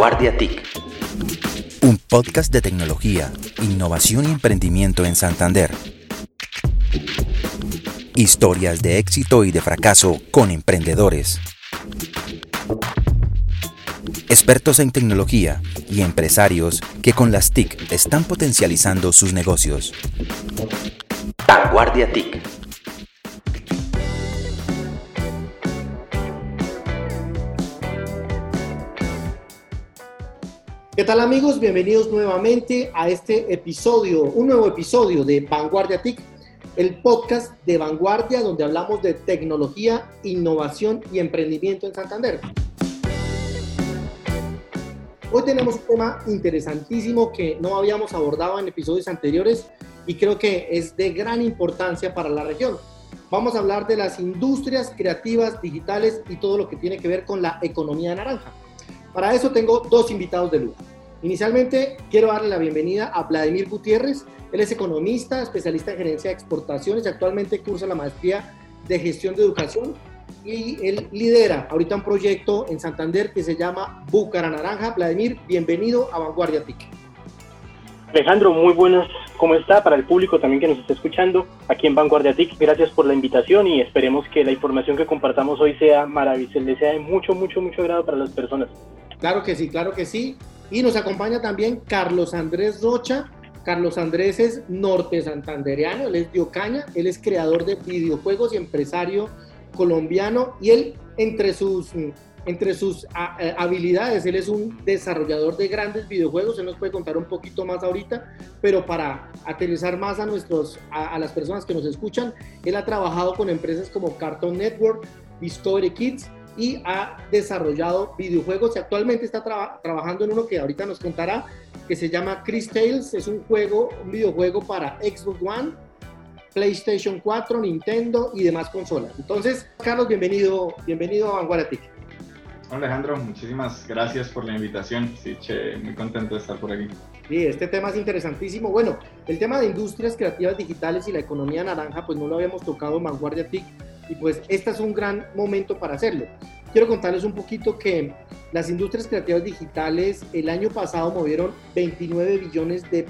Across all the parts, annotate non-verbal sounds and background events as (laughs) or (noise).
Vanguardia TIC. Un podcast de tecnología, innovación y emprendimiento en Santander. Historias de éxito y de fracaso con emprendedores. Expertos en tecnología y empresarios que con las TIC están potencializando sus negocios. Vanguardia TIC. ¿Qué tal amigos? Bienvenidos nuevamente a este episodio, un nuevo episodio de Vanguardia TIC, el podcast de Vanguardia donde hablamos de tecnología, innovación y emprendimiento en Santander. Hoy tenemos un tema interesantísimo que no habíamos abordado en episodios anteriores y creo que es de gran importancia para la región. Vamos a hablar de las industrias creativas digitales y todo lo que tiene que ver con la economía naranja. Para eso tengo dos invitados de lujo. Inicialmente quiero darle la bienvenida a Vladimir Gutiérrez. Él es economista, especialista en gerencia de exportaciones actualmente cursa la maestría de gestión de educación y él lidera ahorita un proyecto en Santander que se llama Búcara Naranja. Vladimir, bienvenido a Vanguardia TIC. Alejandro, muy buenas. ¿Cómo está? Para el público también que nos está escuchando aquí en Vanguardia TIC, gracias por la invitación y esperemos que la información que compartamos hoy sea maravillosa, le sea de mucho, mucho, mucho agrado para las personas. Claro que sí, claro que sí. Y nos acompaña también Carlos Andrés Rocha. Carlos Andrés es norte santandereano, él es de él es creador de videojuegos y empresario colombiano y él entre sus, entre sus habilidades, él es un desarrollador de grandes videojuegos, él nos puede contar un poquito más ahorita, pero para aterrizar más a, nuestros, a, a las personas que nos escuchan, él ha trabajado con empresas como Cartoon Network, Discovery Kids, y ha desarrollado videojuegos y actualmente está trabajando en uno que ahorita nos contará, que se llama Chris Tales, es un juego, un videojuego para Xbox One, PlayStation 4, Nintendo y demás consolas. Entonces, Carlos, bienvenido, bienvenido a Vanguardia Hola Alejandro, muchísimas gracias por la invitación. Sí, che, muy contento de estar por aquí. Sí, este tema es interesantísimo. Bueno, el tema de industrias creativas digitales y la economía naranja, pues no lo habíamos tocado en Vanguardia TIC y pues este es un gran momento para hacerlo. Quiero contarles un poquito que las industrias creativas digitales el año pasado movieron 29 billones de,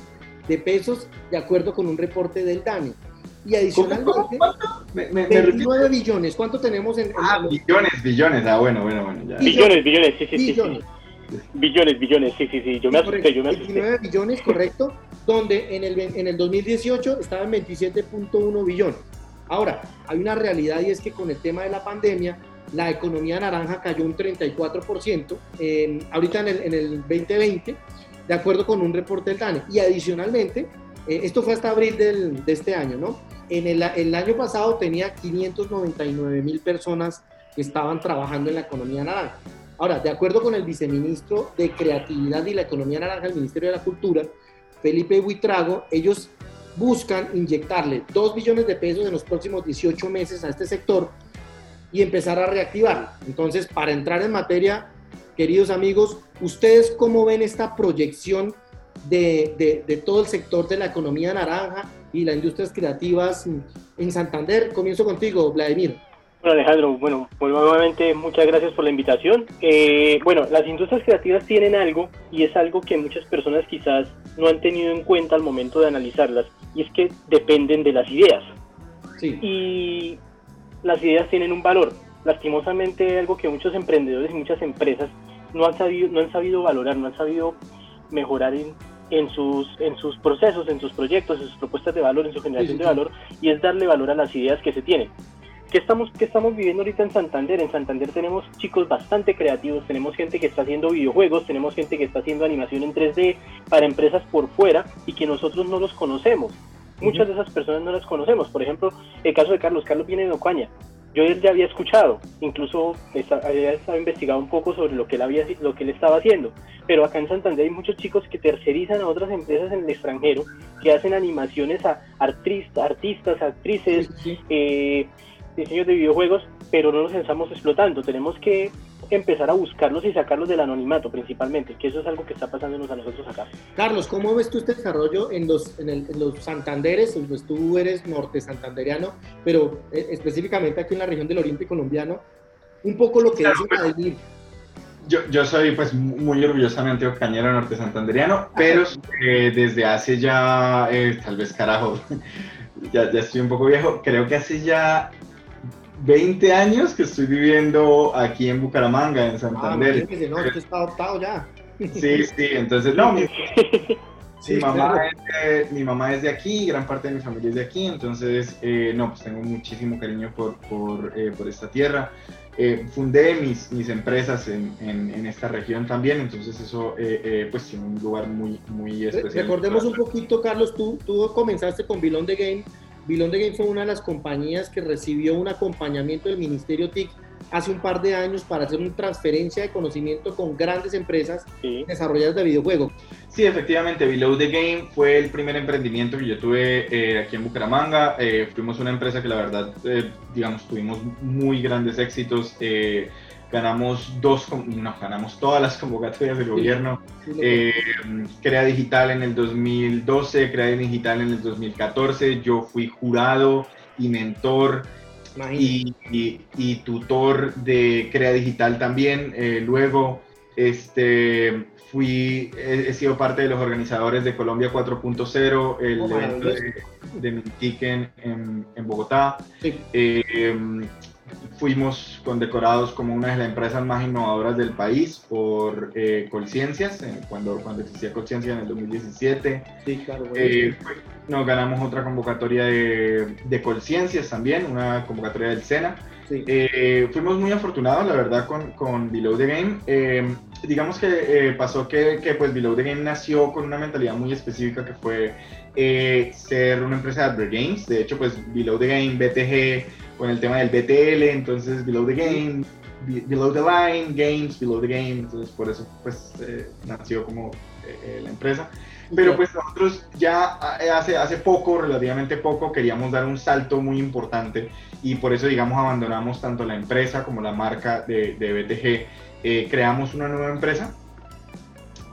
de pesos de acuerdo con un reporte del DANE. Y adicionalmente, ¿Cuánto? Me, 29 billones. ¿Cuánto tenemos en, Ah, billones, billones. Ah, bueno, bueno, bueno. Ya. Billones, billones, sí, sí, billones. sí. Billones, billones, sí, sí, sí. Yo me asusté, yo me asusté. 29 billones, correcto. donde en el, en el 2018 estaba en 27.1 billones. Ahora, hay una realidad y es que con el tema de la pandemia, la economía naranja cayó un 34%, ahorita en el, en el 2020, de acuerdo con un reporte del DANE. Y adicionalmente, eh, esto fue hasta abril del, de este año, ¿no? En el, el año pasado tenía 599 mil personas que estaban trabajando en la economía naranja. Ahora, de acuerdo con el viceministro de Creatividad y la Economía Naranja del Ministerio de la Cultura, Felipe Buitrago, ellos buscan inyectarle 2 billones de pesos en los próximos 18 meses a este sector y empezar a reactivarlo. Entonces, para entrar en materia, queridos amigos, ¿ustedes cómo ven esta proyección de, de, todo el sector de la economía naranja y las industrias creativas en Santander? Comienzo contigo, Vladimir. Bueno, Alejandro, bueno, pues nuevamente muchas gracias por la invitación. Eh, bueno, las industrias creativas tienen algo y es algo que muchas personas quizás no han tenido en cuenta al momento de analizarlas y es que dependen de las ideas. Sí. Y las ideas tienen un valor. Lastimosamente algo que muchos emprendedores y muchas empresas no han sabido, no han sabido valorar, no han sabido mejorar en, en sus, en sus procesos, en sus proyectos, en sus propuestas de valor, en su generación de valor, y es darle valor a las ideas que se tienen. ¿Qué estamos, ¿Qué estamos viviendo ahorita en Santander? En Santander tenemos chicos bastante creativos, tenemos gente que está haciendo videojuegos, tenemos gente que está haciendo animación en 3D para empresas por fuera y que nosotros no los conocemos. Muchas de esas personas no las conocemos. Por ejemplo, el caso de Carlos. Carlos viene de Ocaña. Yo él ya había escuchado, incluso había estado investigado un poco sobre lo que él había, lo que él estaba haciendo. Pero acá en Santander hay muchos chicos que tercerizan a otras empresas en el extranjero, que hacen animaciones a artistas, artistas actrices, eh, diseños de videojuegos, pero no los estamos explotando. Tenemos que empezar a buscarlos y sacarlos del anonimato principalmente, que eso es algo que está pasándonos a nosotros acá. Carlos, ¿cómo ves tú este desarrollo en los, en, los Santanderes? Pues tú eres norte santanderiano, pero eh, específicamente aquí en la región del Oriente colombiano, un poco lo que dice Vladimir. yo, yo, soy pues muy orgullosamente ocañero norte santanderiano, pero eh, desde hace ya, eh, tal vez carajo, (laughs) ya, ya estoy un poco viejo, creo que hace ya 20 años que estoy viviendo aquí en Bucaramanga, en Santander. Ah, no, usted está adoptado ya. Sí, sí, entonces no, mi, (laughs) Sí, mi, mamá es de, mi mamá es de aquí, gran parte de mi familia es de aquí, entonces, eh, no, pues tengo muchísimo cariño por, por, eh, por esta tierra. Eh, fundé mis, mis empresas en, en, esta región también, entonces eso pues tiene un lugar muy, muy especial. Recordemos un poquito, Carlos, tú, tú comenzaste con Bilón de Game. Bilón de Game fue una de las compañías que recibió un acompañamiento del Ministerio TIC hace un par de años para hacer una transferencia de conocimiento con grandes empresas desarrolladas de videojuegos. Sí, efectivamente, Below the Game fue el primer emprendimiento que yo tuve eh, aquí en Bucaramanga. Eh, fuimos una empresa que la verdad, eh, digamos, tuvimos muy grandes éxitos. Ganamos dos, no, ganamos todas las convocatorias del gobierno. Crea Digital en el 2012, Crea Digital en el 2014. Yo fui jurado y mentor y, y, tutor de Crea Digital también. Eh, luego, este, fui, he, sido parte de los organizadores de Colombia 4.0, el evento de, de Mintic en, en, Bogotá. Eh, fuimos condecorados como una de las empresas más innovadoras del país por eh, Colciencias, cuando, cuando existía Colciencia en el 2017. Sí, claro. Eh, nos ganamos otra convocatoria de, de Colciencias también, una convocatoria del SENA. Eh, fuimos muy afortunados, la verdad, con, con Below the Game. Eh, digamos que pasó que, que, pues Below the Game nació con una mentalidad muy específica que fue ser una empresa de Adver Games. De hecho, pues Below the Game, BTG, con el tema del BTL, entonces Below the Game, Below the Line, Games, Below the Game, entonces por eso pues eh, nació como eh, eh, la empresa. Pero pues nosotros ya hace, hace poco, relativamente poco, queríamos dar un salto muy importante y por eso digamos abandonamos tanto la empresa como la marca de, de BTG. creamos una nueva empresa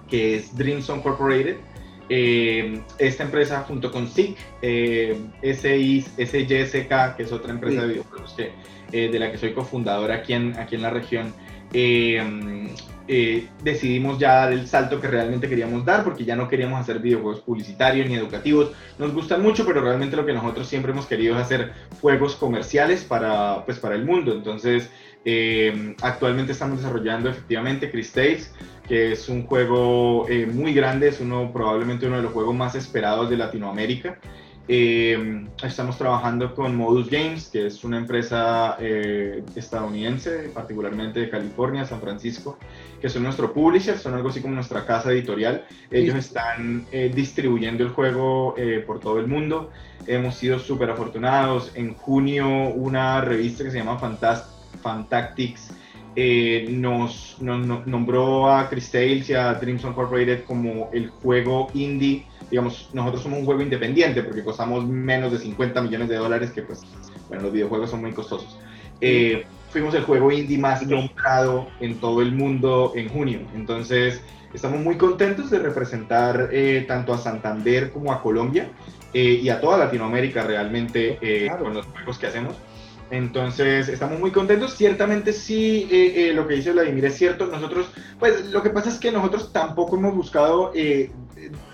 que es Dreamson Corporated, eh, esta empresa junto con SIC, eh, SYSK, que es otra empresa de videojuegos que, eh, de la que soy cofundadora aquí en, aquí en la región, eh, decidimos ya dar el salto que realmente queríamos dar porque ya no queríamos hacer videojuegos publicitarios ni educativos. Nos gustan mucho, pero realmente lo que nosotros siempre hemos querido es hacer juegos comerciales para, pues, para el mundo. Entonces, actualmente estamos desarrollando efectivamente Chris Tales, que es un juego eh, muy grande, es uno probablemente uno de los juegos más esperados de Latinoamérica. Eh, estamos trabajando con Modus Games, que es una empresa eh, estadounidense, particularmente de California, San Francisco, que son nuestro publisher, son algo así como nuestra casa editorial. Ellos están distribuyendo el juego por todo el mundo. Hemos sido súper afortunados. En junio, una revista que se llama Fantast Fantactics eh, nos, nombró a Chris Tales y a Dreams Incorporated como el juego indie. Digamos, nosotros somos un juego independiente porque costamos menos de 50 millones de dólares, que pues, bueno, los videojuegos son muy costosos. Eh, fuimos el juego indie más nombrado en todo el mundo en junio. Entonces, estamos muy contentos de representar eh, tanto a Santander como a Colombia y a toda Latinoamérica realmente con los juegos que hacemos. Entonces, estamos muy contentos. Ciertamente sí, eh, eh, lo que dice Vladimir es cierto. Nosotros, pues lo que pasa es que nosotros tampoco hemos buscado eh,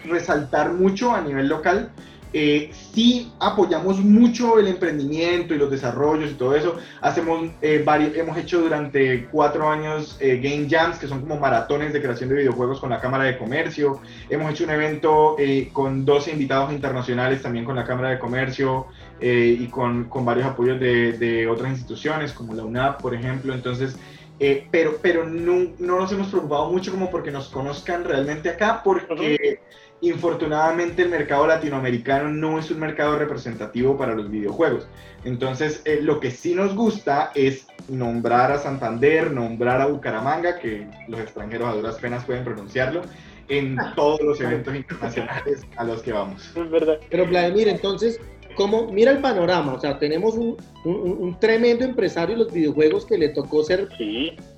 resaltar mucho a nivel local. Eh, sí apoyamos mucho el emprendimiento y los desarrollos y todo eso. Hacemos varios, hemos hecho durante cuatro años Game Jams, que son como maratones de creación de videojuegos con la Cámara de Comercio. Hemos hecho un evento con 12 invitados internacionales también con la Cámara de Comercio. Eh, y con, con, varios apoyos de, de, otras instituciones como la UNAP, por ejemplo. Entonces, eh, pero, pero no, no, nos hemos preocupado mucho como porque nos conozcan realmente acá, porque infortunadamente el mercado latinoamericano no es un mercado representativo para los videojuegos. Entonces, eh, lo que sí nos gusta es nombrar a Santander, nombrar a Bucaramanga, que los extranjeros a duras penas pueden pronunciarlo, en todos los eventos internacionales a los que vamos. Es verdad. Pero Vladimir, entonces, como mira el panorama, o sea, tenemos un, un, tremendo empresario en los videojuegos que le tocó ser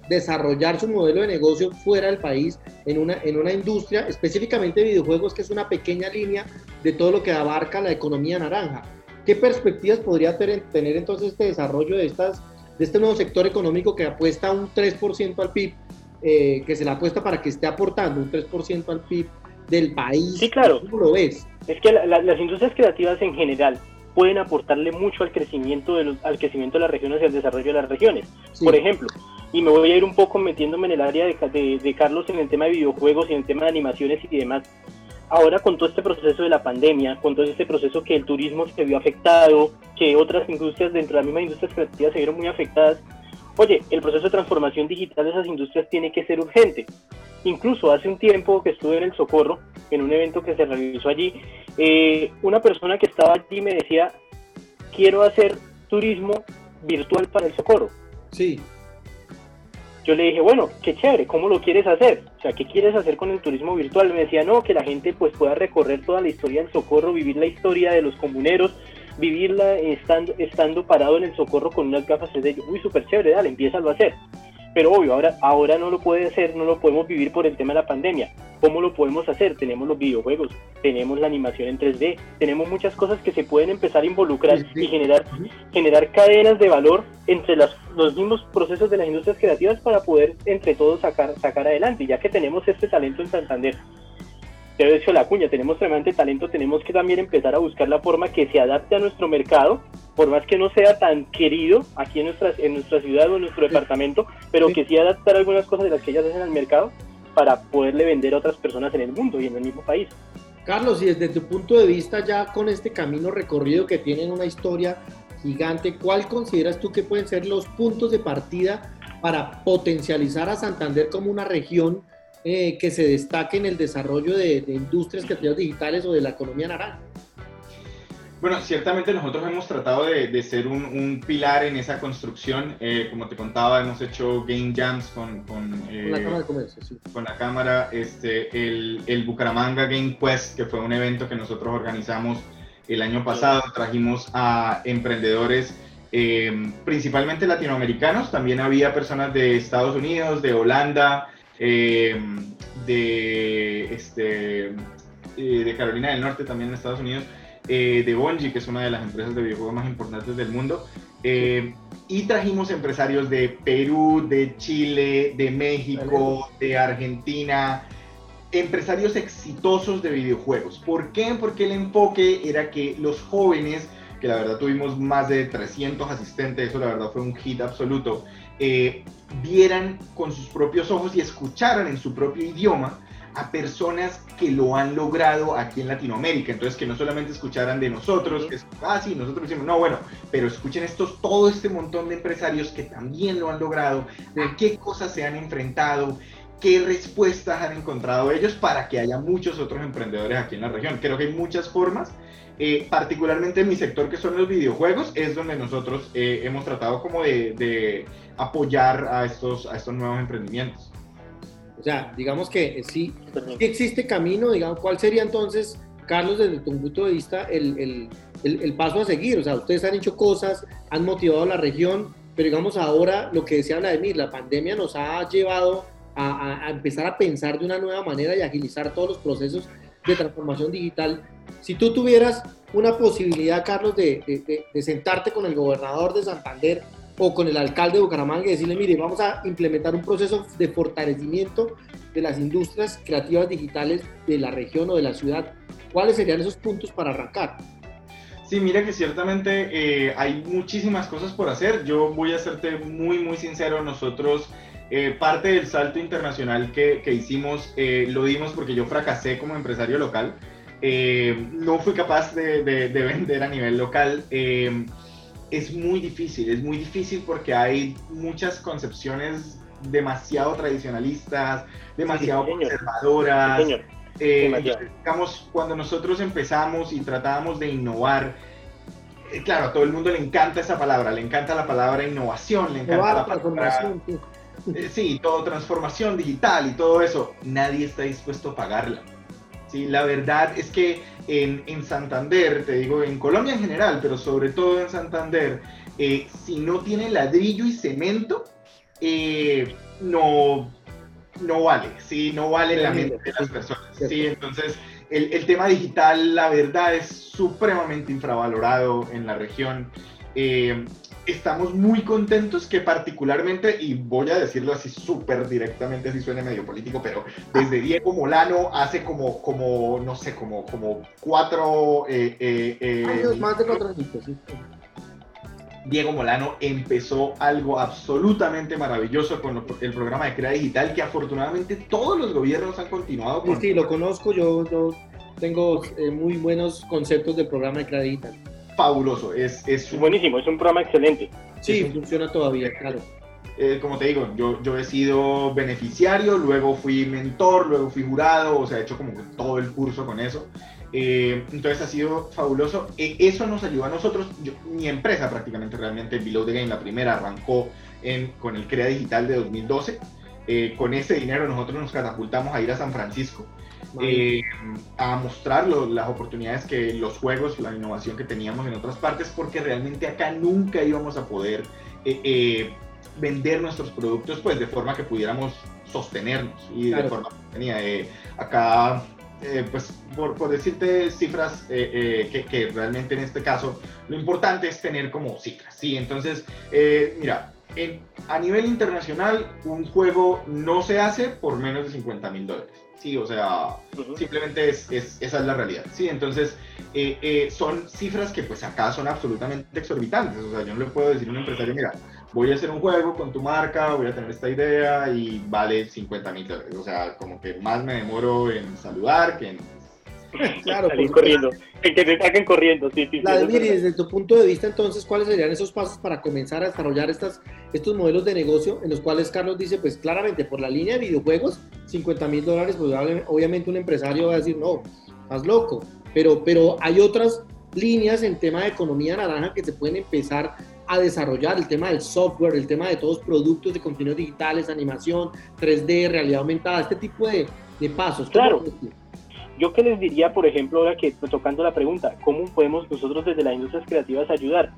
desarrollar su modelo de negocio fuera del país en una, en una industria específicamente de videojuegos que es una pequeña línea de todo lo que abarca la economía naranja. ¿Qué perspectivas podría tener, tener entonces este desarrollo de, estas, de este nuevo sector económico que apuesta un 3% al PIB eh, que se le apuesta para que esté aportando un 3% al PIB del país. Sí, claro. ¿Cómo lo ves? Es que las industrias creativas en general pueden aportarle mucho al crecimiento de, los, al crecimiento de las regiones y al desarrollo de las regiones. Por ejemplo, y me voy a ir un poco metiéndome en el área de, de, Carlos en el tema de videojuegos y en el tema de animaciones y demás. Ahora con todo este proceso de la pandemia, con todo este proceso que el turismo se vio afectado, que otras industrias dentro de las mismas industrias creativas se vieron muy afectadas, oye, el proceso de transformación digital de esas industrias tiene que ser urgente. Incluso hace un tiempo que estuve en el Socorro, en un evento que se realizó allí, eh, una persona que estaba allí me decía, quiero hacer turismo virtual para el Socorro. Sí. Yo le dije, bueno, qué chévere, ¿cómo lo quieres hacer? O sea, ¿qué quieres hacer con el turismo virtual? Me decía, no, que la gente pues pueda recorrer toda la historia del Socorro, vivir la historia de los comuneros, vivirla estando, estando parado en el Socorro con unas gafas de. Uy, súper chévere, dale, empieza a hacer pero obvio, ahora, ahora no lo puede hacer, no lo podemos vivir por el tema de la pandemia. ¿Cómo lo podemos hacer? Tenemos los videojuegos, tenemos la animación en 3D, tenemos muchas cosas que se pueden empezar a involucrar y generar, generar cadenas de valor entre las, los mismos procesos de las industrias creativas para poder entre todos sacar, sacar adelante. ya que tenemos este talento en Santander, te he dicho la cuña, tenemos tremendo talento, tenemos que también empezar a buscar la forma que se adapte a nuestro mercado, por más que no sea tan querido aquí en nuestra, en nuestra ciudad o en nuestro departamento, pero que sí adaptar algunas cosas de las que ellas hacen al mercado para poderle vender a otras personas en el mundo y en el mismo país. Carlos, y desde tu punto de vista ya con este camino recorrido que tienen una historia gigante, ¿cuál consideras tú que pueden ser los puntos de partida para potencializar a Santander como una región eh, que se destaque en el desarrollo de, industrias creativas digitales o de la economía naranja? Bueno, ciertamente nosotros hemos tratado de, ser un, pilar en esa construcción. Eh, como te contaba, hemos hecho game jams con, con, eh, la Cámara de Comercio. Sí. Con la Cámara, este, el, el, Bucaramanga Game Quest, que fue un evento que nosotros organizamos el año pasado. Trajimos a emprendedores, principalmente latinoamericanos. También había personas de Estados Unidos, de Holanda, eh, de, este, eh, de Carolina del Norte, también en Estados Unidos, eh, de Bungie, que es una de las empresas de videojuegos más importantes del mundo. y trajimos empresarios de Perú, de Chile, de México, de Argentina, empresarios exitosos de videojuegos. ¿Por qué? Porque el enfoque era que los jóvenes, que la verdad tuvimos más de 300 asistentes, eso la verdad fue un hit absoluto, eh, vieran con sus propios ojos y escucharan en su propio idioma a personas que lo han logrado aquí en Latinoamérica. Entonces, que no solamente escucharan de nosotros, que es, ah, sí, nosotros decimos, no, bueno, pero escuchen estos, todo este montón de empresarios que también lo han logrado, a qué cosas se han enfrentado, qué respuestas han encontrado ellos para que haya muchos otros emprendedores aquí en la región. Creo que hay muchas formas eh, particularmente en mi sector que son los videojuegos, es donde nosotros eh, hemos tratado como de, apoyar a estos, a estos nuevos emprendimientos. O sea, digamos que sí, existe camino, digamos, ¿cuál sería entonces, Carlos, desde tu punto de vista, el, paso a seguir? O sea, ustedes han hecho cosas, han motivado a la región, pero digamos ahora lo que decía Vladimir, la pandemia nos ha llevado a, a empezar a pensar de una nueva manera y agilizar todos los procesos de transformación digital si tú tuvieras una posibilidad, Carlos, de, sentarte con el gobernador de Santander o con el alcalde de Bucaramanga y decirle, mire, vamos a implementar un proceso de fortalecimiento de las industrias creativas digitales de la región o de la ciudad, ¿cuáles serían esos puntos para arrancar? Sí, mira que ciertamente eh, hay muchísimas cosas por hacer. Yo voy a serte muy, muy sincero. Nosotros, eh, parte del salto internacional que, hicimos, eh, lo dimos porque yo fracasé como empresario local. Eh, no fui capaz de, (laughs) vender a nivel local. Eh, es muy difícil, es muy difícil porque hay muchas concepciones demasiado tradicionalistas, demasiado conservadoras. Eh, digamos, cuando nosotros empezamos y tratábamos de innovar, claro, a todo el mundo le encanta esa palabra, le encanta la palabra innovación, le encanta la palabra... Sí, todo transformación digital y todo eso. Nadie está dispuesto a pagarla. ¿sí? La verdad es que en, en, Santander, te digo, en Colombia en general, pero sobre todo en Santander, eh, si no tiene ladrillo y cemento, eh, no, no vale, ¿sí? No vale la mente de las personas, ¿sí? Entonces, el, el, tema digital, la verdad, es supremamente infravalorado en la región. Eh, estamos muy contentos que particularmente, y voy a decirlo así súper directamente, si suene medio político, pero desde Diego Molano hace como, como no sé, como, como cuatro... Eh, eh, eh más de cuatro años, sí. Diego Molano empezó algo absolutamente maravilloso con el programa de Crea Digital que afortunadamente todos los gobiernos han continuado con. Sí, sí lo conozco, yo, yo tengo eh, muy buenos conceptos del programa de Crea Digital. Fabuloso, es, es buenísimo, es un programa excelente. Sí, funciona todavía, claro. Eh, como te digo, yo, yo he sido beneficiario, luego fui mentor, luego fui jurado, o sea, he hecho como todo el curso con eso. Eh, entonces ha sido fabuloso. E, eso nos ayudó a nosotros, mi empresa prácticamente realmente, Below the Game, la primera, arrancó en, con el CREA Digital de 2012. Eh, con ese dinero nosotros nos catapultamos a ir a San Francisco eh, a mostrar las oportunidades que los juegos, la innovación que teníamos en otras partes, porque realmente acá nunca íbamos a poder vender nuestros productos pues de forma que pudiéramos sostenernos y de forma tenía acá eh, pues por, por, decirte cifras eh, eh, que, que, realmente en este caso lo importante es tener como cifras, ¿sí? Entonces, mira, en, a nivel internacional un juego no se hace por menos de 50 mil dólares. Sí, o sea, simplemente es, es, esa es la realidad. Sí, entonces son cifras que pues acá son absolutamente exorbitantes. O sea, yo no le puedo decir a un empresario, mira, voy a hacer un juego con tu marca, voy a tener esta idea y vale 50 mil dólares. O sea, como que más me demoro en saludar que en... (laughs) Claro, salir corriendo, en que te saquen corriendo, sí, sí. Vladimir, y desde tu punto de vista, entonces, ¿cuáles serían esos pasos para comenzar a desarrollar estas, estos modelos de negocio en los cuales Carlos dice, pues claramente, por la línea de videojuegos, 50 mil dólares, pues obviamente un empresario va a decir, no, estás loco, pero, pero hay otras líneas en tema de economía naranja que se pueden empezar a desarrollar el tema del software, el tema de todos los productos de contenidos digitales, animación, 3D, realidad aumentada, este tipo de, de pasos. Claro. Yo que les diría, por ejemplo, ahora que tocando la pregunta, ¿cómo podemos nosotros desde las industrias creativas ayudar?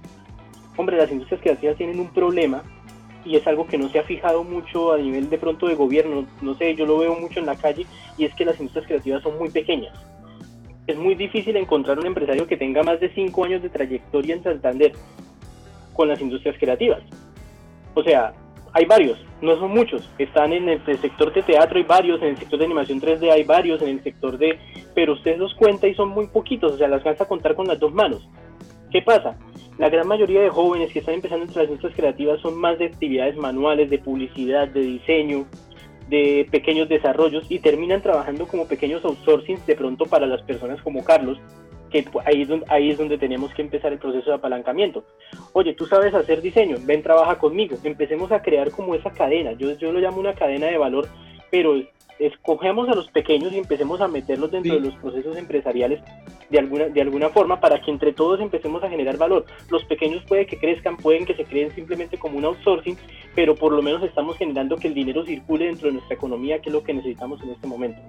Hombre, las industrias creativas tienen un problema y es algo que no se ha fijado mucho a nivel de pronto de gobierno, no sé, yo lo veo mucho en la calle y es que las industrias creativas son muy pequeñas. Es muy difícil encontrar un empresario que tenga más de 5 años de trayectoria en Santander con las industrias creativas. O sea, hay varios, no son muchos. Están en el, sector de teatro, hay varios, en el sector de animación 3D hay varios, en el sector de... Pero usted los cuenta y son muy poquitos, o sea, las alcanza a contar con las dos manos. ¿Qué pasa? La gran mayoría de jóvenes que están empezando entre las industrias creativas son más de actividades manuales, de publicidad, de diseño, de pequeños desarrollos y terminan trabajando como pequeños outsourcing de pronto para las personas como Carlos, que ahí es, donde, ahí es donde tenemos que empezar el proceso de apalancamiento. Oye, tú sabes hacer diseño, ven, trabaja conmigo. Empecemos a crear como esa cadena. Yo, yo lo llamo una cadena de valor, pero escogemos a los pequeños y empecemos a meterlos dentro de los procesos empresariales de alguna, de alguna forma para que entre todos empecemos a generar valor. Los pequeños puede que crezcan, pueden que se creen simplemente como un outsourcing, pero por lo menos estamos generando que el dinero circule dentro de nuestra economía, que es lo que necesitamos en este momento.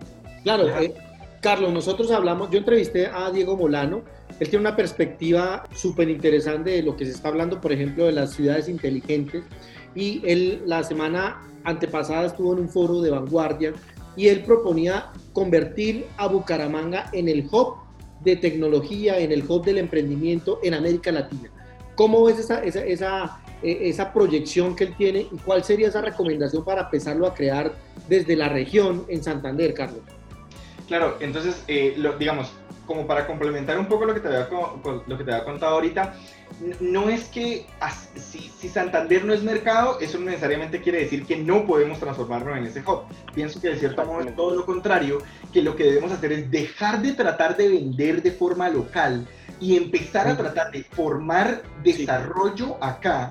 Claro, eh, Carlos, nosotros hablamos, yo entrevisté a Diego Molano, él tiene una perspectiva súper interesante de lo que se está hablando, por ejemplo, de las ciudades inteligentes, y él la semana antepasada estuvo en un foro de vanguardia y él proponía convertir a Bucaramanga en el hub de tecnología, en el hub del emprendimiento en América Latina. ¿Cómo ves esa, esa, eh, proyección que él tiene y cuál sería esa recomendación para empezarlo a crear desde la región en Santander, Carlos? Claro, entonces, eh, lo, digamos, como para complementar un poco lo que te había, lo que te había contado ahorita, no es que si, Santander no es mercado, eso necesariamente quiere decir que no podemos transformarnos en ese hub. Pienso que de cierto modo es todo lo contrario, que lo que debemos hacer es dejar de tratar de vender de forma local y empezar a tratar de formar desarrollo acá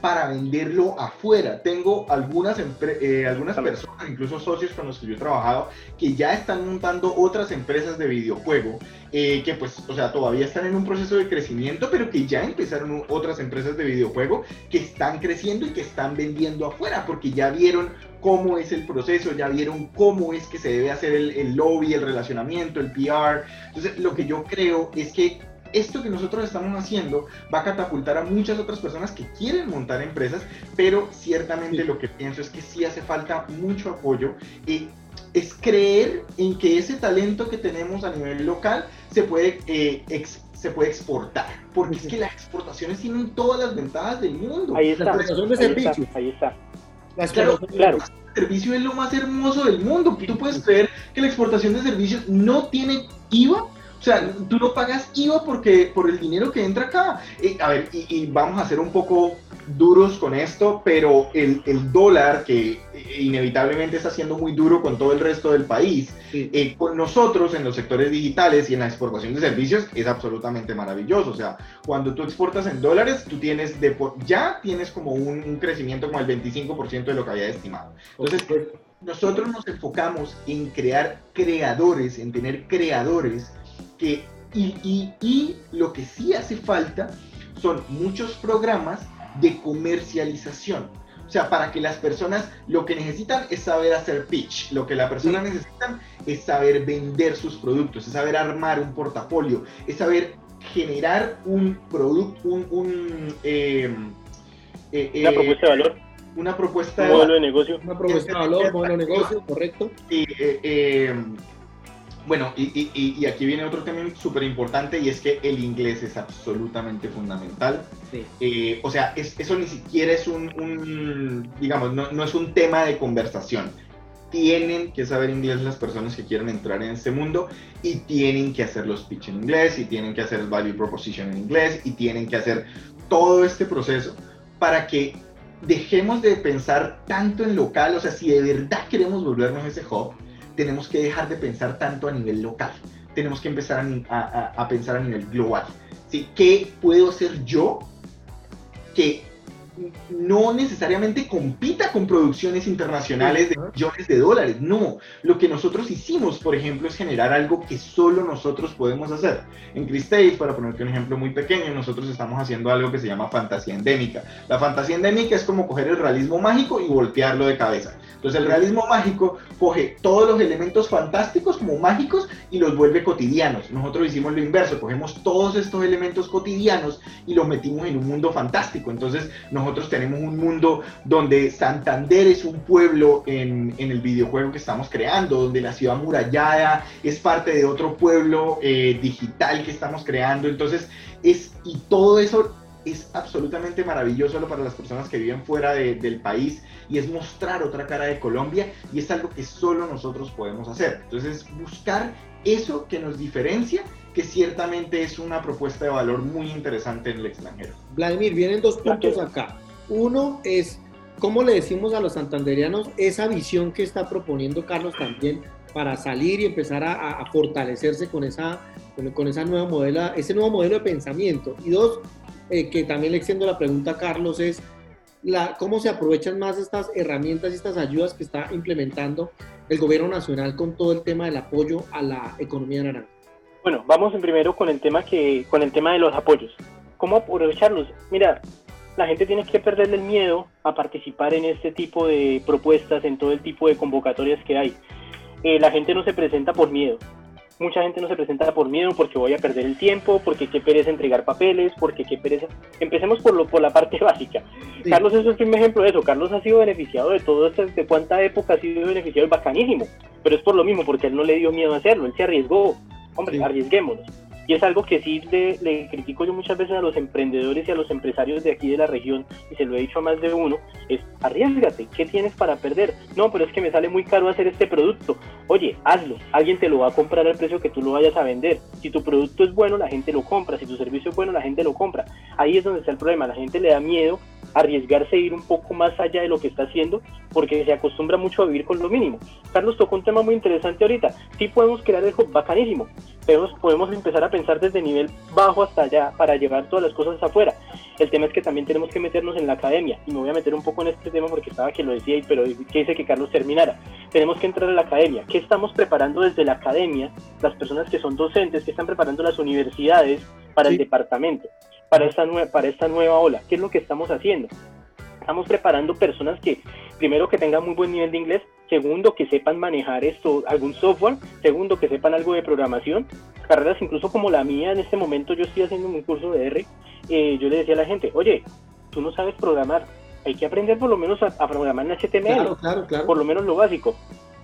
para venderlo afuera. Tengo algunas, eh, algunas personas, incluso socios con los que yo he trabajado, que ya están montando otras empresas de videojuego, eh, que pues, o sea, todavía están en un proceso de crecimiento, pero que ya empezaron otras empresas de videojuego que están creciendo y que están vendiendo afuera, porque ya vieron cómo es el proceso, ya vieron cómo es que se debe hacer el, el lobby, el relacionamiento, el PR. Entonces, lo que yo creo es que esto que nosotros estamos haciendo va a catapultar a muchas otras personas que quieren montar empresas, pero ciertamente lo que pienso es que sí hace falta mucho apoyo y es creer en que ese talento que tenemos a nivel local se puede, eh, se puede exportar, porque es que las exportaciones tienen todas las ventajas del mundo. Ahí está, la de servicios. ahí está. Claro, claro. El servicio es lo más hermoso del mundo. Tú puedes creer que la exportación de servicios no tiene IVA o sea, tú no pagas IVA porque, por el dinero que entra acá. a ver, y, vamos a ser un poco duros con esto, pero el, dólar, que inevitablemente está siendo muy duro con todo el resto del país, eh, con nosotros en los sectores digitales y en la exportación de servicios es absolutamente maravilloso. O sea, cuando tú exportas en dólares, tú tienes de ya tienes como un, un crecimiento como el 25% de lo que había estimado. Entonces, nosotros nos enfocamos en crear creadores, en tener creadores que, y, y, lo que sí hace falta son muchos programas de comercialización. O sea, para que las personas lo que necesitan es saber hacer pitch, lo que la persona necesita es saber vender sus productos, es saber armar un portafolio, es saber generar un producto, un... un eh, eh, una propuesta de valor. Una propuesta de modelo de negocio. Una propuesta de valor, modelo de negocio, correcto. Y, eh, bueno, y, aquí viene otro tema súper importante y es que el inglés es absolutamente fundamental. Eh, o sea, eso ni siquiera es un, digamos, no, es un tema de conversación. Tienen que saber inglés las personas que quieren entrar en este mundo y tienen que hacer los pitch en inglés y tienen que hacer el value proposition en inglés y tienen que hacer todo este proceso para que dejemos de pensar tanto en local, o sea, si de verdad queremos volvernos ese hub, tenemos que dejar de pensar tanto a nivel local, tenemos que empezar a, pensar a nivel global. ¿Sí? ¿Qué puedo hacer yo que no necesariamente compita con producciones internacionales de millones de dólares. No, lo que nosotros hicimos, por ejemplo, es generar algo que solo nosotros podemos hacer. En Cristage, para ponerte un ejemplo muy pequeño, nosotros estamos haciendo algo que se llama fantasía endémica. La fantasía endémica es como coger el realismo mágico y voltearlo de cabeza. Entonces el realismo mágico coge todos los elementos fantásticos como mágicos y los vuelve cotidianos. Nosotros hicimos lo inverso, cogemos todos estos elementos cotidianos y los metimos en un mundo fantástico. Entonces nosotros tenemos un mundo donde Santander es un pueblo en, el videojuego que estamos creando, donde la ciudad murallada es parte de otro pueblo eh, digital que estamos creando. Entonces es, y todo eso es absolutamente maravilloso para las personas que viven fuera del país y es mostrar otra cara de Colombia y es algo que solo nosotros podemos hacer. Entonces, buscar eso que nos diferencia, que ciertamente es una propuesta de valor muy interesante en el extranjero. Vladimir, vienen dos puntos acá. Uno es, ¿cómo le decimos a los santanderianos esa visión que está proponiendo Carlos también para salir y empezar a, fortalecerse con esa, con, esa nueva modelo, ese nuevo modelo de pensamiento? Y dos, eh, que también le extiendo la pregunta a Carlos, es la, cómo se aprovechan más estas herramientas y estas ayudas que está implementando el gobierno nacional con todo el tema del apoyo a la economía naranja. Bueno, vamos primero con el tema que con el tema de los apoyos. ¿Cómo aprovecharlos? Mira, la gente tiene que perderle el miedo a participar en este tipo de propuestas, en todo el tipo de convocatorias que hay. Eh, la gente no se presenta por miedo mucha gente no se presenta por miedo, porque voy a perder el tiempo, porque qué pereza entregar papeles, porque qué pereza. Empecemos por, lo, por la (laughs) parte básica. Carlos es un ejemplo de eso. Carlos ha sido beneficiado de todo esto, de cuánta época ha sido beneficiado, es bacanísimo. Pero es por lo mismo, porque él no le dio miedo a hacerlo, él se arriesgó. Hombre, arriesguémonos. Y es algo que sí le, critico yo muchas veces a los emprendedores y a los empresarios de aquí de la región, y se lo he dicho a más de uno, es arriesgate, ¿qué tienes para perder? No, pero es que me sale muy caro hacer este producto. Oye, hazlo, alguien te lo va a comprar al precio que tú lo vayas a vender. Si tu producto es bueno, la gente lo compra, si tu servicio es bueno, la gente lo compra. Ahí es donde está el problema, la gente le da miedo arriesgarse a ir un poco más allá de lo que está haciendo porque se acostumbra mucho a vivir con lo mínimo. Carlos tocó un tema muy interesante ahorita. Sí podemos crear el hub bacanísimo, pero podemos empezar a pensar desde nivel bajo hasta allá para llevar todas las cosas afuera. El tema es que también tenemos que meternos en la academia y me voy a meter un poco en este tema porque estaba que lo decía, y pero que dice que Carlos terminara. Tenemos que entrar a la academia. ¿Qué estamos preparando desde la academia? Las personas que son docentes, que están preparando las universidades para el departamento para esta, para esta nueva ola. ¿Qué es lo que estamos haciendo? Estamos preparando personas que, primero, que tengan muy buen nivel de inglés, segundo, que sepan manejar esto, algún software, segundo, que sepan algo de programación. Carreras incluso como la mía, en este momento yo estoy haciendo un curso de R, eh, yo le decía a la gente, oye, tú no sabes programar, hay que aprender por lo menos a, programar en HTML, claro, claro, claro. por lo menos lo básico.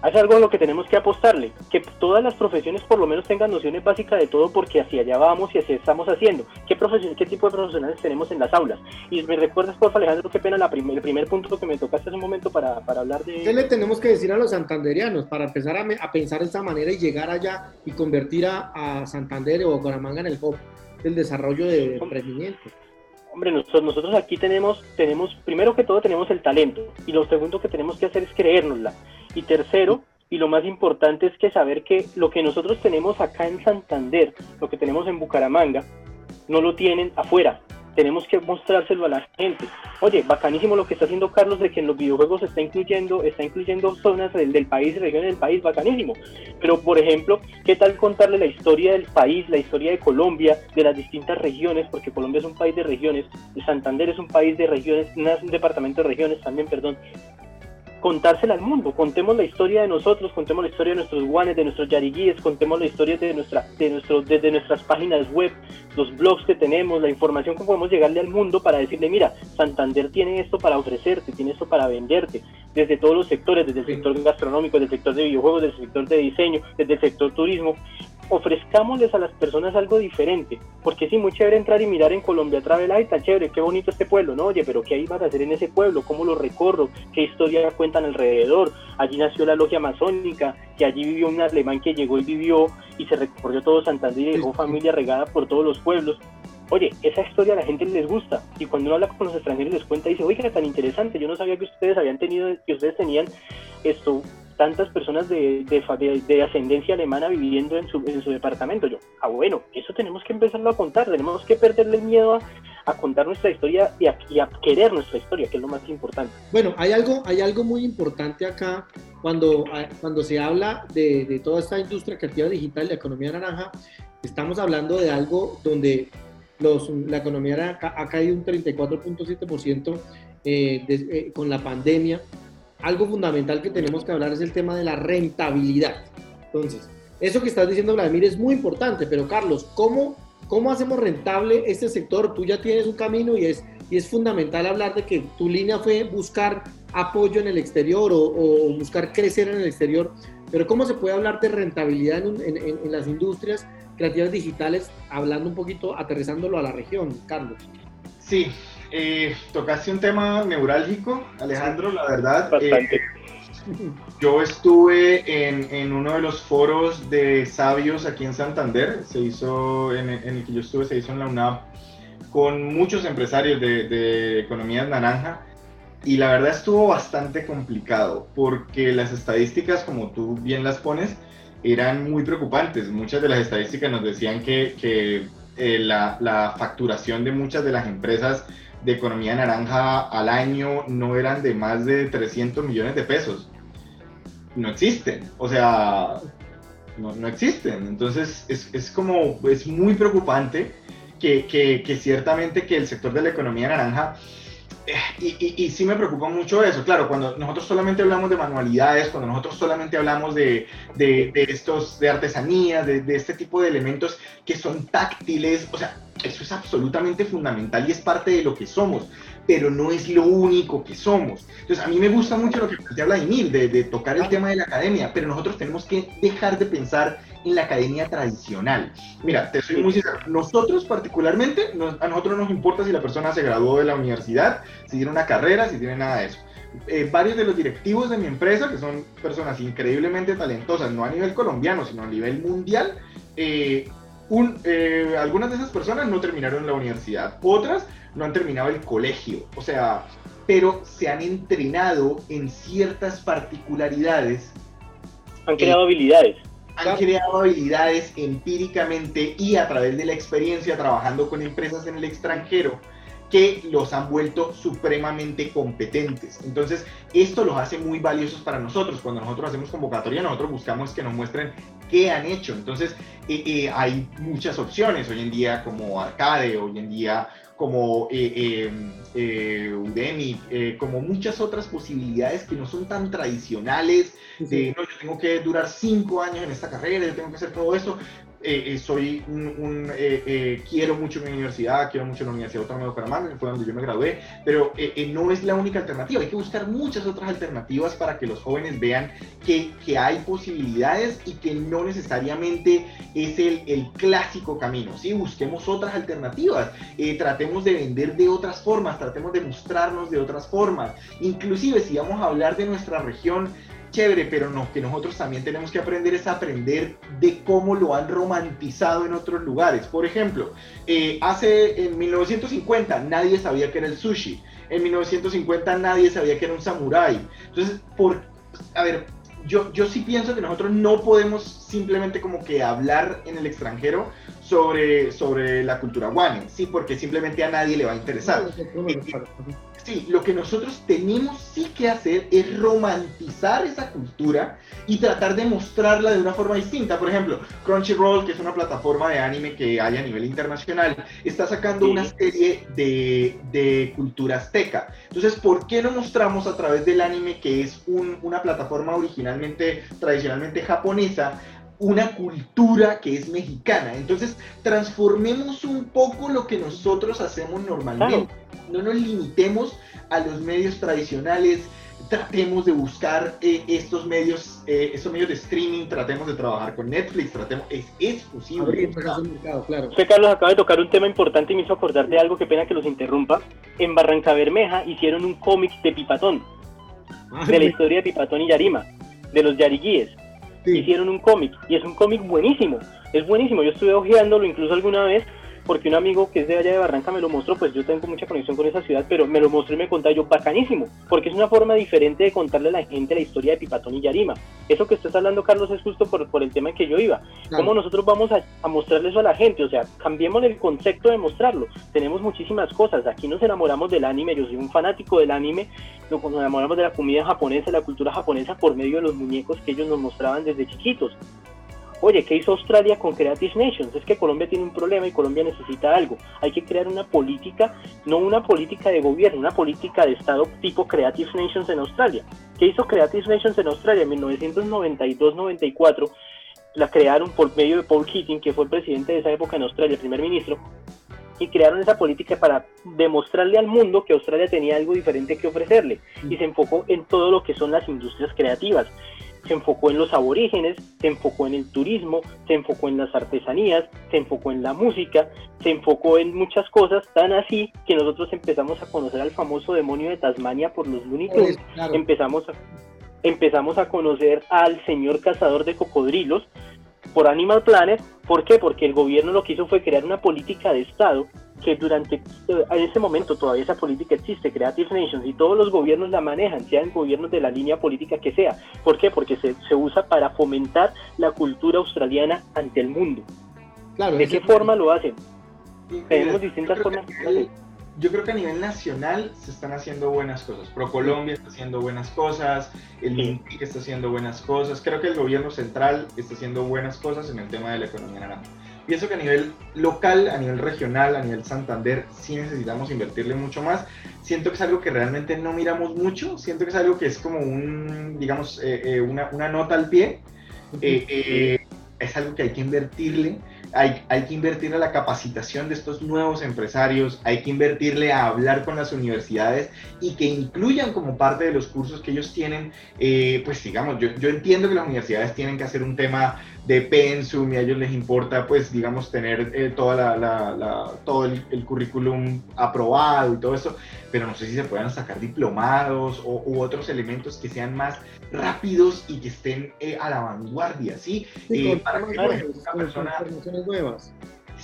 Es algo a lo que tenemos que apostarle, que todas las profesiones por lo menos tengan nociones básicas de todo porque hacia allá vamos y así estamos haciendo. ¿Qué, qué tipo de profesionales tenemos en las aulas? Y me recuerdas, por Alejandro, qué pena la el primer punto que me tocaste hace un momento para, para hablar de... ¿Qué le tenemos que decir a los santanderianos para empezar a, a pensar de esa manera y llegar allá y convertir a, a Santander o Bucaramanga en el hub del desarrollo de emprendimiento? Hombre, nosotros, nosotros aquí tenemos, tenemos, primero que todo tenemos el talento y lo segundo que tenemos que hacer es creérnosla. Y tercero, y lo más importante es que saber que lo que nosotros tenemos acá en Santander, lo que tenemos en Bucaramanga, no lo tienen afuera tenemos que mostrárselo a la gente. Oye, bacanísimo lo que está haciendo Carlos de que en los videojuegos está incluyendo, está incluyendo zonas del, del país, regiones del país, bacanísimo. Pero, por ejemplo, ¿qué tal contarle la historia del país, la historia de Colombia, de las distintas regiones? Porque Colombia es un país de regiones, Santander es un país de regiones, un departamento de regiones también, perdón contársela al mundo. Contemos la historia de nosotros, contemos la historia de nuestros guanes, de nuestros yariguíes, contemos la historia de, nuestra, de, nuestro, de, nuestras páginas web, los blogs que tenemos, la información que podemos llegarle al mundo para decirle, mira, Santander tiene esto para ofrecerte, tiene esto para venderte, desde todos los sectores, desde el sector gastronómico, desde el sector de videojuegos, desde el sector de diseño, desde el sector turismo ofrezcámosles a las personas algo diferente, porque sí, muy chévere entrar y mirar en Colombia Travel, ay, tan chévere, qué bonito este pueblo, no, oye, pero ¿qué hay para hacer en ese pueblo? ¿Cómo lo recorro? ¿Qué historia cuentan alrededor? Allí nació la logia masónica, que allí vivió un alemán que llegó y vivió y se recorrió todo Santander y dejó familia regada por todos los pueblos. Oye, esa historia a la gente les gusta y cuando uno habla con los extranjeros les cuenta y dice, oiga, tan interesante, yo no sabía que ustedes habían tenido, que ustedes tenían esto, tantas personas de, de, ascendencia alemana viviendo en su, en su departamento. Yo, ah, bueno, eso tenemos que empezarlo a contar, tenemos que perderle miedo a, a contar nuestra historia y a, y a, querer nuestra historia, que es lo más importante. Bueno, hay algo, hay algo muy importante acá cuando, cuando se habla de, de toda esta industria creativa digital, la economía naranja, estamos hablando de algo donde los, la economía ha, caído un 34.7% eh, eh, con la pandemia algo fundamental que tenemos que hablar es el tema de la rentabilidad. Entonces, eso que estás diciendo, Vladimir, es muy importante, pero Carlos, ¿cómo, cómo hacemos rentable este sector? Tú ya tienes un camino y es, y es fundamental hablar de que tu línea fue buscar apoyo en el exterior o, buscar crecer en el exterior, pero ¿cómo se puede hablar de rentabilidad en, en las industrias creativas digitales, hablando un poquito, aterrizándolo a la región, Carlos? Sí, eh, tocaste un tema neurálgico, Alejandro, la verdad. Eh, yo estuve en, en, uno de los foros de sabios aquí en Santander, se hizo, en, el que yo estuve, se hizo en la UNAM, con muchos empresarios de, de economía naranja. Y la verdad estuvo bastante complicado, porque las estadísticas, como tú bien las pones, eran muy preocupantes. Muchas de las estadísticas nos decían que, que eh, la, la facturación de muchas de las empresas de economía naranja al año no eran de más de 300 millones de pesos. No existen, o sea, no, no existen. Entonces es, es, como, es muy preocupante que, que, ciertamente que el sector de la economía naranja y, y, sí me preocupa mucho eso. Claro, cuando nosotros solamente hablamos de manualidades, cuando nosotros solamente hablamos de, de, de estos, de artesanías, de, de, este tipo de elementos que son táctiles, o sea, eso es absolutamente fundamental y es parte de lo que somos, pero no es lo único que somos. Entonces, a mí me gusta mucho lo que plantea Vladimir, de, de tocar el tema de la academia, pero nosotros tenemos que dejar de pensar en la academia tradicional. Mira, te soy muy sincero, nosotros particularmente, a nosotros no nos importa si la persona se graduó de la universidad, si tiene una carrera, si tiene nada de eso. Eh, varios de los directivos de mi empresa, que son personas increíblemente talentosas, no a nivel colombiano, sino a nivel mundial, eh, eh, algunas de esas personas no terminaron la universidad, otras no han terminado el colegio, o sea, pero se han entrenado en ciertas particularidades. Han creado habilidades han creado habilidades empíricamente y a través de la experiencia trabajando con empresas en el extranjero que los han vuelto supremamente competentes. Entonces, esto los hace muy valiosos para nosotros. Cuando nosotros hacemos convocatoria, nosotros buscamos que nos muestren qué han hecho. Entonces, eh, eh, hay muchas opciones hoy en día como Arcade, hoy en día como eh, Udemy, como muchas otras posibilidades que no son tan tradicionales, de, no, yo tengo que durar cinco años en esta carrera, yo tengo que hacer todo esto. Eh, eh, soy un, eh, quiero mucho mi universidad, quiero mucho la Universidad Autónoma de Bucaramanga, fue donde yo me gradué, pero no es la única alternativa, hay que buscar muchas otras alternativas para que los jóvenes vean que, que hay posibilidades y que no necesariamente es el, el clásico camino, ¿sí? Busquemos otras alternativas, tratemos de vender de otras formas, tratemos de mostrarnos de otras formas, inclusive si vamos a hablar de nuestra región, chévere, pero no, que nosotros también tenemos que aprender es aprender de cómo lo han romantizado en otros lugares. Por ejemplo, eh, hace en 1950 nadie sabía que era el sushi. En 1950 nadie sabía que era un samurái. Entonces, por, a ver, yo, yo sí pienso que nosotros no podemos simplemente como que hablar en el extranjero sobre, sobre la cultura guane, sí, porque simplemente a nadie le va a interesar. Sí, lo que nosotros tenemos sí que hacer es romantizar esa cultura y tratar de mostrarla de una forma distinta. Por ejemplo, Crunchyroll, que es una plataforma de anime que hay a nivel internacional, está sacando una serie de, de, cultura azteca. Entonces, ¿por qué no mostramos a través del anime, que es una plataforma originalmente, tradicionalmente japonesa, una cultura que es mexicana. Entonces, transformemos un poco lo que nosotros hacemos normalmente. No nos limitemos a los medios tradicionales. Tratemos de buscar eh, estos medios, eh, estos medios de streaming, tratemos de trabajar con Netflix, tratemos, es, es posible. claro. Usted, Carlos, acaba de tocar un tema importante y me hizo acordar de algo, que pena que los interrumpa. En Barranca Bermeja hicieron un cómic de Pipatón, de la historia de Pipatón y Yarima, de los yariguíes hicieron un cómic y es un cómic buenísimo, es buenísimo, yo estuve hojeándolo incluso alguna vez porque un amigo que es de allá de Barranca me lo mostró, pues yo tengo mucha conexión con esa ciudad, pero me lo mostró y me contaba yo bacanísimo, porque es una forma diferente de contarle a la gente la historia de Pipatón y Yarima. Eso que estás hablando, Carlos, es justo por, por el tema en que yo iba. ¿Cómo nosotros vamos a, a mostrarle eso a la gente? O sea, cambiemos el concepto de mostrarlo. Tenemos muchísimas cosas. Aquí nos enamoramos del anime, yo soy un fanático del anime, nos enamoramos de la comida japonesa, de la cultura japonesa por medio de los muñecos que ellos nos mostraban desde chiquitos. Oye, ¿qué hizo Australia con Creative Nations? Es que Colombia tiene un problema y Colombia necesita algo. Hay que crear una política, no una política de gobierno, una política de Estado tipo Creative Nations en Australia. ¿Qué hizo Creative Nations en Australia? En 1992-94 la crearon por medio de Paul Keating, que fue el presidente de esa época en Australia, el primer ministro, y crearon esa política para demostrarle al mundo que Australia tenía algo diferente que ofrecerle y se enfocó en todo lo que son las industrias creativas se enfocó en los aborígenes, se enfocó en el turismo, se enfocó en las artesanías, se enfocó en la música, se enfocó en muchas cosas, tan así que nosotros empezamos a conocer al famoso demonio de Tasmania por los Looney Tunes, empezamos, a, empezamos a conocer al señor cazador de cocodrilos por Animal Planet, ¿por qué? Porque el gobierno lo que hizo fue crear una política de Estado que durante eh, en ese momento todavía esa política existe, Creative Nations, y todos los gobiernos la manejan, sean gobiernos de la línea política que sea. ¿Por qué? Porque se, se usa para fomentar la cultura australiana ante el mundo. Claro, ¿De qué forma lo hacen? Tenemos distintas formas. yo creo que a nivel nacional se están haciendo buenas cosas. ProColombia está haciendo buenas cosas, el INPI está haciendo buenas cosas. Creo que el gobierno central está haciendo buenas cosas en el tema de la economía naranja pienso que a nivel local, a nivel regional, a nivel Santander, sí necesitamos invertirle mucho más. Siento que es algo que realmente no miramos mucho, siento que es algo que es como un, digamos, eh, eh, una, una, nota al pie. Eh, es algo que hay que invertirle. Hay, hay, que invertirle a la capacitación de estos nuevos empresarios, hay que invertirle a hablar con las universidades y que incluyan como parte de los cursos que ellos tienen, pues digamos, yo, yo entiendo que las universidades tienen que hacer un tema de pensum y a ellos les importa, pues, digamos, tener eh, toda la, todo el, currículum aprobado y todo eso, pero no sé si se puedan sacar diplomados o, u otros elementos que sean más rápidos y que estén eh, a la vanguardia, ¿sí? Eh, para que, una persona... nuevas.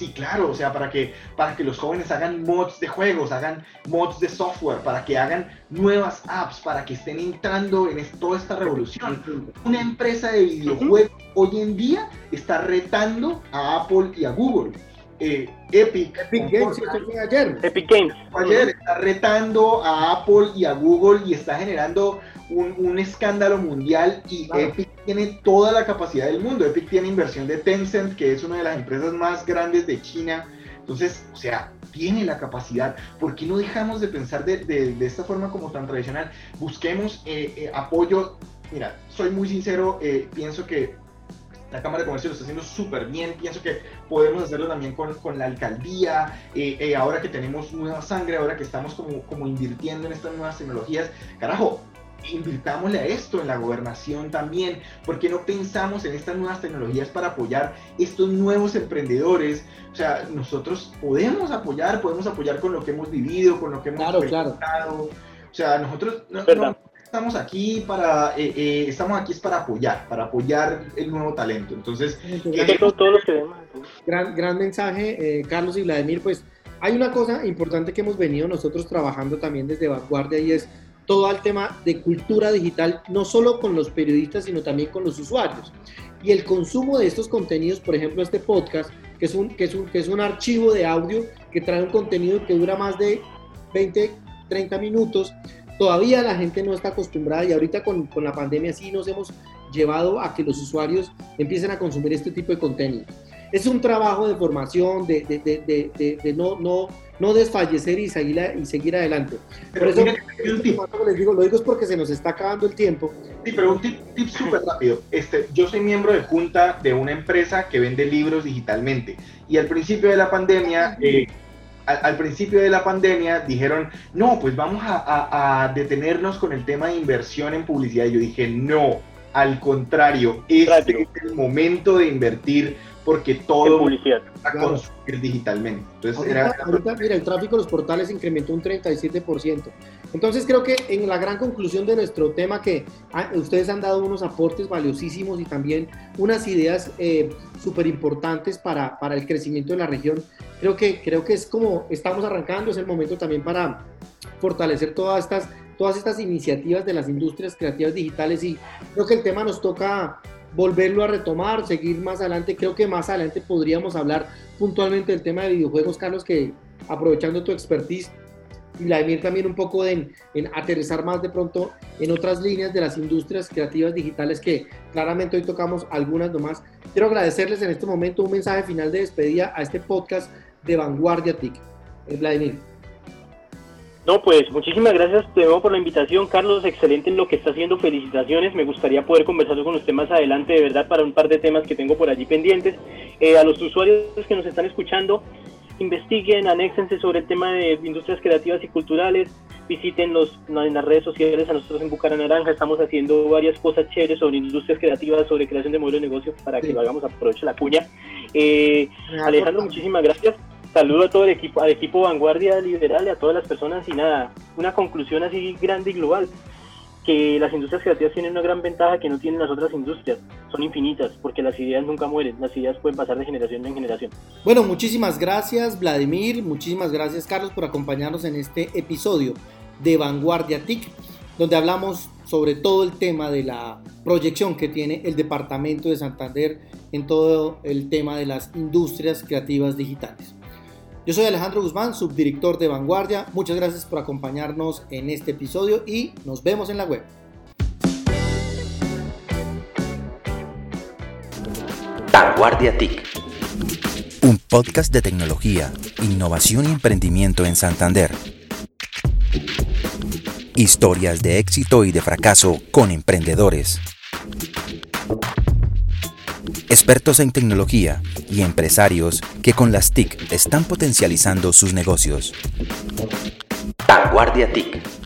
Sí, claro, o sea, para que, para que los jóvenes hagan mods de juegos, hagan mods de software, para que hagan nuevas apps, para que estén entrando en toda esta revolución. Una empresa de videojuegos hoy en día está retando a Apple y a Google. Eh, Epic, Epic Games, ayer. Epic Games. Ayer está retando a Apple y a Google y está generando un, escándalo mundial y Epic tiene toda la capacidad del mundo. Epic tiene inversión de Tencent, que es una de las empresas más grandes de China. Entonces, o sea, tiene la capacidad. ¿Por qué no dejamos de pensar de, esta forma como tan tradicional? Busquemos eh, eh, apoyo. Mira, soy muy sincero, eh, pienso que la Cámara de Comercio lo está haciendo súper bien. Pienso que podemos hacerlo también con, con la alcaldía. Eh, eh, ahora que tenemos nueva sangre, ahora que estamos como, como invirtiendo en estas nuevas tecnologías, carajo, invirtámosle a esto en la gobernación también. ¿Por qué no pensamos en estas nuevas tecnologías para apoyar estos nuevos emprendedores? O sea, nosotros podemos apoyar, podemos apoyar con lo que hemos vivido, con lo que hemos claro, O sea, nosotros no, estamos aquí para, eh, eh, estamos aquí es para apoyar, para apoyar el nuevo talento. Entonces, eh, todos los que Gran, gran mensaje, Carlos y Vladimir, pues hay una cosa importante que hemos venido nosotros trabajando también desde Vanguardia y es todo el tema de cultura digital, no solo con los periodistas, sino también con los usuarios. Y el consumo de estos contenidos, por ejemplo, este podcast, que es un, que es un, que es un archivo de audio que trae un contenido que dura más de 20, 30 minutos, todavía la gente no está acostumbrada y ahorita con, con, la pandemia sí nos hemos llevado a que los usuarios empiecen a consumir este tipo de contenido. Es un trabajo de formación, de, de, de, de no, no, no desfallecer y seguir, y seguir adelante. Por eso, les digo, lo digo es porque se nos está acabando el tiempo. Sí, pero un tip, tip súper rápido. Este, yo soy miembro de junta de una empresa que vende libros digitalmente y al principio de la pandemia eh, al, principio de la pandemia dijeron, no, pues vamos a, detenernos con el tema de inversión en publicidad. Y yo dije, no, al contrario, este es el momento de invertir porque todo publicidad. a consumir digitalmente. Entonces, ahorita, mira, el tráfico de los portales incrementó un 37%. Entonces creo que en la gran conclusión de nuestro tema que ah, ustedes han dado unos aportes valiosísimos y también unas ideas eh, súper importantes para, para el crecimiento de la región. Creo que, creo que es como estamos arrancando, es el momento también para fortalecer todas estas, todas estas iniciativas de las industrias creativas digitales y creo que el tema nos toca volverlo a retomar, seguir más adelante. Creo que más adelante podríamos hablar puntualmente del tema de videojuegos, Carlos, que aprovechando tu expertise y Vladimir también un poco en, en, aterrizar más de pronto en otras líneas de las industrias creativas digitales que claramente hoy tocamos algunas nomás. Quiero agradecerles en este momento un mensaje final de despedida a este podcast de Vanguardia TIC. Eh, Vladimir. No, pues muchísimas gracias de nuevo por la invitación, Carlos. Excelente en lo que está haciendo. Felicitaciones. Me gustaría poder conversar con usted más adelante, de verdad, para un par de temas que tengo por allí pendientes. Eh, a los usuarios que nos están escuchando, investiguen, anéxense sobre el tema de industrias creativas y culturales. Visiten los, en las redes sociales a nosotros en Bucara Naranja. Estamos haciendo varias cosas chéveres sobre industrias creativas, sobre creación de modelos de negocio para que lo hagamos. Aproveche la cuña. Eh, Alejandro, muchísimas gracias. Saludo a todo el equipo, al equipo Vanguardia Liberal y a todas las personas y nada, una conclusión así grande y global, que las industrias creativas tienen una gran ventaja que no tienen las otras industrias, son infinitas, porque las ideas nunca mueren, las ideas pueden pasar de generación en generación. Bueno, muchísimas gracias Vladimir, muchísimas gracias Carlos por acompañarnos en este episodio de Vanguardia TIC, donde hablamos sobre todo el tema de la proyección que tiene el Departamento de Santander en todo el tema de las industrias creativas digitales. Yo soy Alejandro Guzmán, subdirector de Vanguardia. Muchas gracias por acompañarnos en este episodio y nos vemos en la web. Vanguardia TIC. Un podcast de tecnología, innovación y emprendimiento en Santander. Historias de éxito y de fracaso con emprendedores. Expertos en tecnología y empresarios que con las TIC están potencializando sus negocios. Vanguardia TIC